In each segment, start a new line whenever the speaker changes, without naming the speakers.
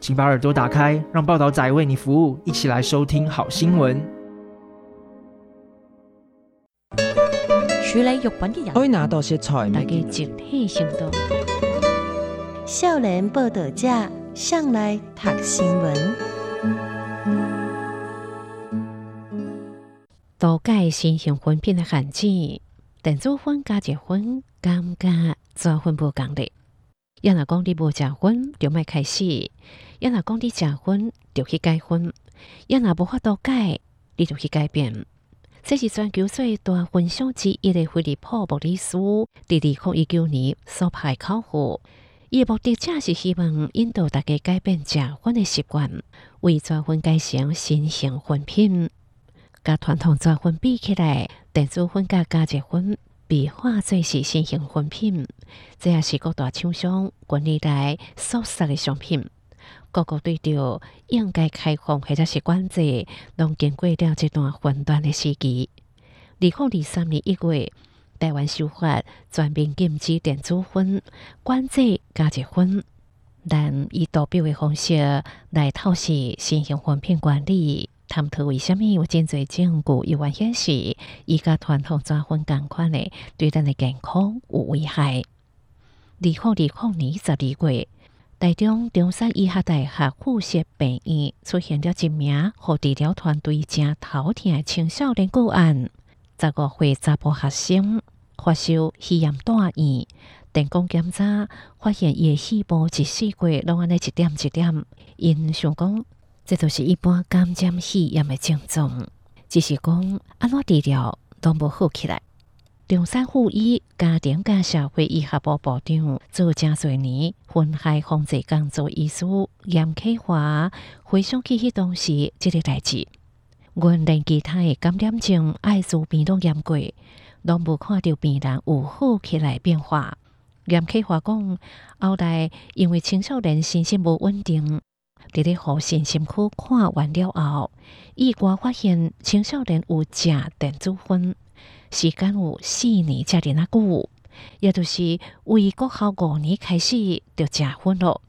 请把耳朵打开，让报道仔为你服务，一起来收听好新闻。
处理肉品嘅人，
可以拿到些菜，
大家集体行动。
少年报道者上来读新闻。
都改新型婚品的限制，电子婚加结婚，感觉做婚不共的。要若讲你无食荤，就莫开始；要若讲你食荤，就去改荤；要若无法度改，你就去改变。这是全球最大分享之一的菲利普莫里斯，伫二零一九年所拍考核。伊的目的正是希望引导大家改变食荤的习惯，为做荤改成新型荤品。甲传统做荤比起来，电子荤甲加热荤被化做是新型荤品，这也是各大厂商近年来所杀的商品。各国对着应该开放或者是管制，拢经过了这段混乱的时期。二零二三年一月，台湾修法全面禁止电子烟，管制加热烟，但以图表的方式来透视新型荤品管理。探讨为虾米有真侪证据，有关显示，伊甲传统做荤共款的，对咱的健康有危害。二零二零年十二月，台中中山医学大学附设病院出现了一名和治疗团队正头疼的青少年个案。十五岁查甫学生发烧、肺炎带院，电工检查发现伊的细胞一细个拢安尼一点一点，因想讲。这都是一般感染肺炎的症状，只是讲安怎治疗都无好起来。中山附医家庭甲社会医学部部长做正侪年荤害防治工作医师严启华回想起迄当时即个代志，阮连其他诶感染症艾滋病都验过，拢无看到病人有好起来变化。严启华讲，后来因为青少年身心无稳定。伫咧护身心科看完了后，意外发现青少年有食电子烟，时间有四年才尔啊久，也就是为国校五年开始就食荤咯。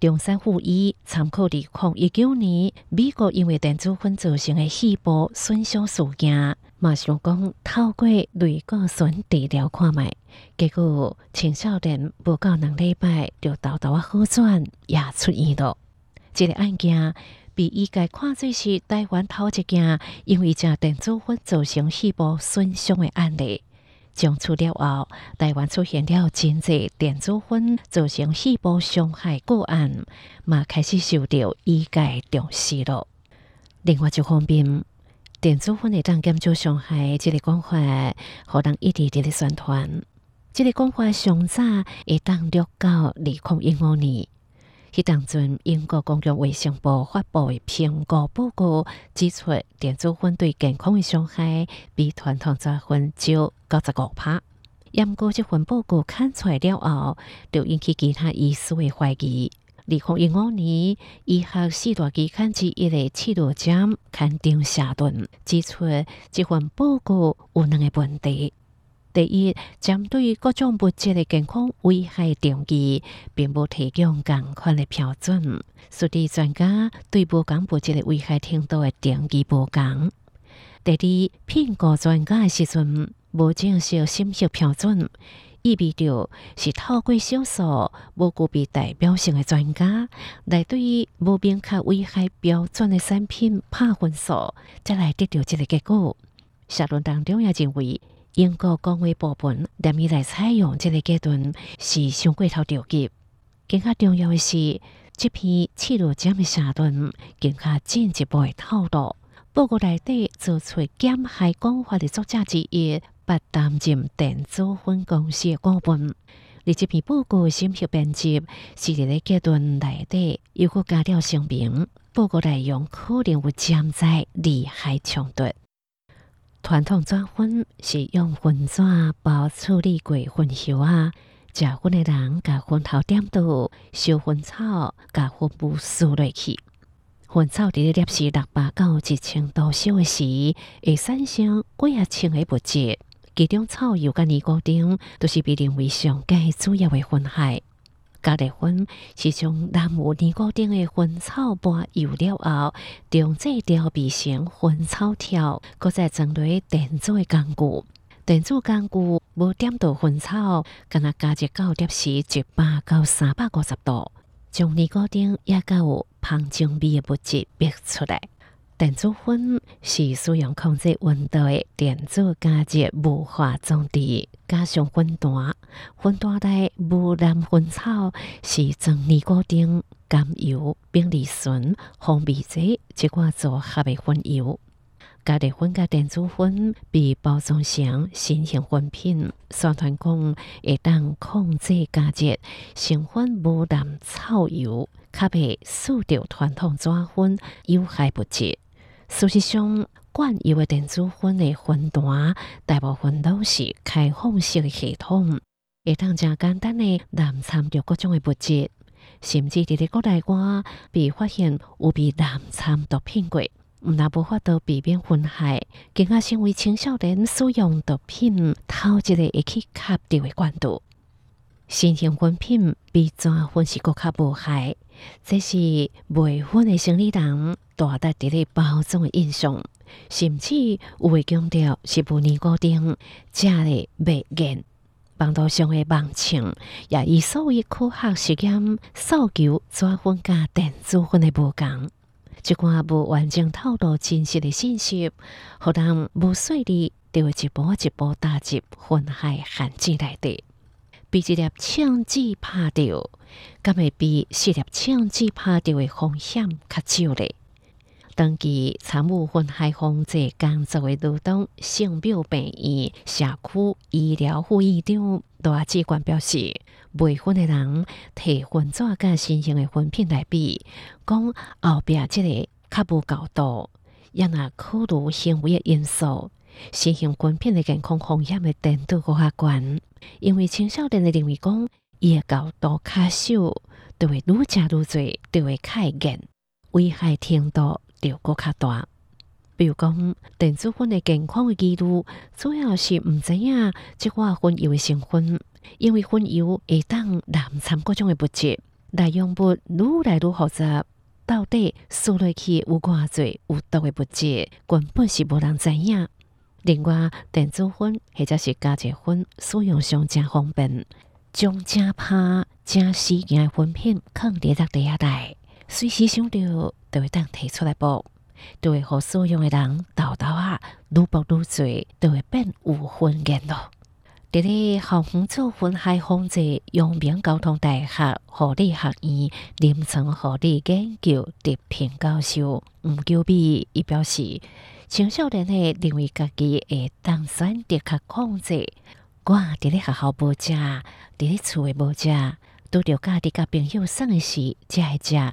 中山附医参考二零一九年美国因为电子荤造成的细胞损伤事件，嘛想讲透过类固醇治疗看卖，结果青少年无到两礼拜就豆豆啊好转，也出院了。这个案件被医界看作是台湾头一件因为食电子荤造成细胞损伤的案例。从此了后，台湾出现了真济电子荤造成细胞伤害个案，嘛开始受到医界重视了。另外一方面，电子荤会当减少伤害，这个讲法，互人一直伫咧宣传。这个讲法上早会当录到二零一五年。迄当阵，英国公共卫生部发布的评估报告指出，电子烟对健康的伤害比传统做荤少九十五趴。验过这份报告看出来了后，就引起其他医师的怀疑。二零一五年，医学四大期刊之一的《刺罗针》刊登社论，指出这份报告有两个问题。第一，针对各种物质的健康危害定义，并无提供共款的标准，所以专家对无共物质的危害程度的定义无共。第二，评估专家的时阵无正式审核标准，意味着是透过少数无具备代表性的专家来对于无明确危害标准的产品打分数，再来得到这个结果。社论当中也认为。英国公会部门连伊来采用这个阶段是上过头着急。更加重要的是，这篇刺罗针的社论更加进一步的透露，报告内底做出减害讲法的作者之一，不担任电子分公司的股份。而这篇报告审核编辑是伫咧阶段内底又阁加了声明，报告内容可能有潜在利害冲突。传统纸薰是用薰纸包处理过薰叶啊，食薰的人甲薰头点倒，烧薰草，甲薰布输落去。薰草伫咧摄氏六百到一千度烧的时，会产生几啊千个物质，其中草油甲尼古丁都是被认为上界主要的薰害。加热薰是从南无尼古丁的薰草拌油了后，中制调味成薰草条，搁再装入电子工具。电子工具无点到薰草，干那加热到摄氏一百到三百五十度，将尼古丁也甲有芳香味的物质逼出来。电子薰是使用控制温度的电子加热雾化装置，加上薰单，薰单内雾蓝薰草是装尼古丁、甘油、丙二醇、蜂蜜剂一寡组合的薰油。加热薰甲电子薰被包装成新型薰品，宣传讲会当控制加热，成分无蓝草油，较袂输掉传统纸薰有害物质。事实上，灌油的电子烟的薰单大部分都是开放式的系统，会当真简单的滥掺着各种的物质，甚至伫咧国内外被发现有被滥掺毒品过，毋但无法度避免薰害，更加成为青少年使用毒品头一个会去吸掉的管道。新型薰品比纸薰是阁较无害，这是卖薰的生理人。大大伫咧包装的印象，甚至有会强调是无尼古丁，食咧袂瘾。网络上的网情也以所谓科学实验诉求纸薰甲电子分的无共，即寡无完整透露真实的信息，互人无细腻，就会一步一步踏入薰害陷阱内底。被一粒枪子拍着，敢会比四粒枪子拍着的风险较少咧？长期参与薰害防治工作的罗东圣庙病院社区医疗副院长罗志冠表示，未婚的人摕薰纸甲新型的婚品来比，讲后壁这个较无高度，也若考虑行为的因素，新型薰品的健康风险的程度更较悬，因为青少年的认为讲伊的高度较少，就会愈食愈多，就会较严，危害程度。就更较大，比如讲电子薰的健康的记录，主要是毋知影即款薰油的成分，因为薰油会当滥掺各种的物质，内容物愈来愈复杂，到底输落去有偌济有毒的物质，根本是无人知影。另外，电子薰或者是加热薰使用上真方便，将正拍正时件的薰品放伫热地下内，随时想着。就会当提出来播，就会互所用的人豆豆啊，愈播愈多，就会变有薰言咯。伫咧校园做薰害防治，阳明交通大学护理学院临床护理研究特聘教授吴秋碧伊表示，青少年诶认为家己会当选择较控制，我伫咧学校无食，伫咧厝诶无食，拄着家己甲朋友送诶时才会食，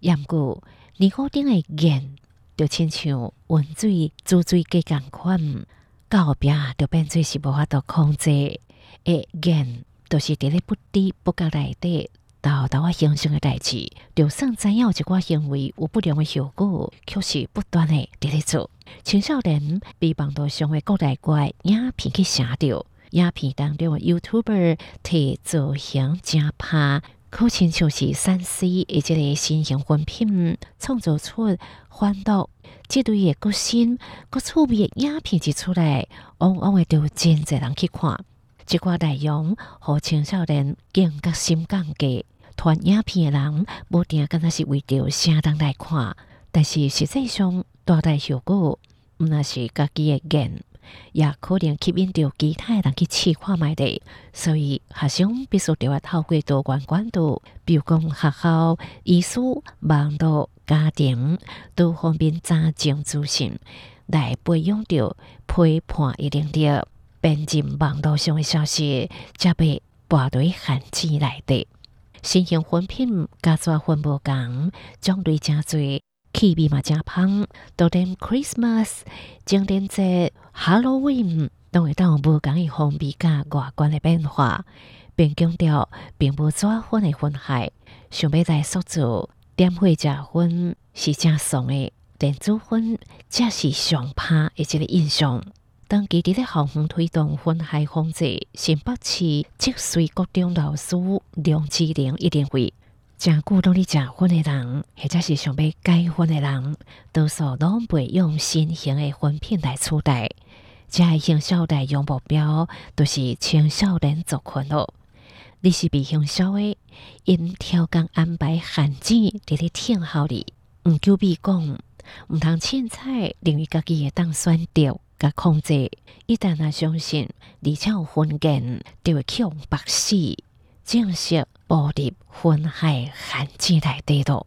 也毋过。尼古丁的盐就亲像温水煮水计共款，到后壁就变做是无法度控制。诶，盐就是伫咧不知不觉内底豆豆啊形成诶代志，就算知影有一寡行为有不良诶效果，却是不断诶伫咧做。青少年被网络上诶国内外影片去写着，影片当中诶 YouTuber 替造型正拍。可亲像是三 C 以及个新型薰品，创造出欢乐、这对个个性、个趣味的影片一出来，往往会着真侪人去看。这寡内容和青少年更加心感嘅，传影片的人无定敢若是为着啥人来看，但是实际上带来效果，毋那是家己嘅眼。也可能吸引到其他人去试看卖的，所以学生必须要透过多元管道，比如讲学校、医书、网络、家庭，都方便查证资讯，来培养着批判的能力，辨认网络上的消息，才被拨对限制来的。新型薰品甲纸薰无共，种类真多，气味嘛真香。到点 Christmas、圣诞节、Halloween，都会当无共嘅风味甲外观的变化，并强调并无抓婚的婚害。想要来塑造点火食薰是正爽嘅，电子薰则是上怕嘅一个印象。当基地的校方推动婚害防治，新北市积水国中老师梁志玲一定会，正鼓动你结婚的人，或者是想要改婚的人，多数拢袂用新型的婚品来取代。这行销内容目标都是青少年族群咯。你是被行销的，因调工安排限制伫咧听候你，毋久必讲，毋通凊彩，认为家己会当选择。甲控制，一旦啊相信，而且有婚件，就会去用白死，正式步入婚害陷阱内底度。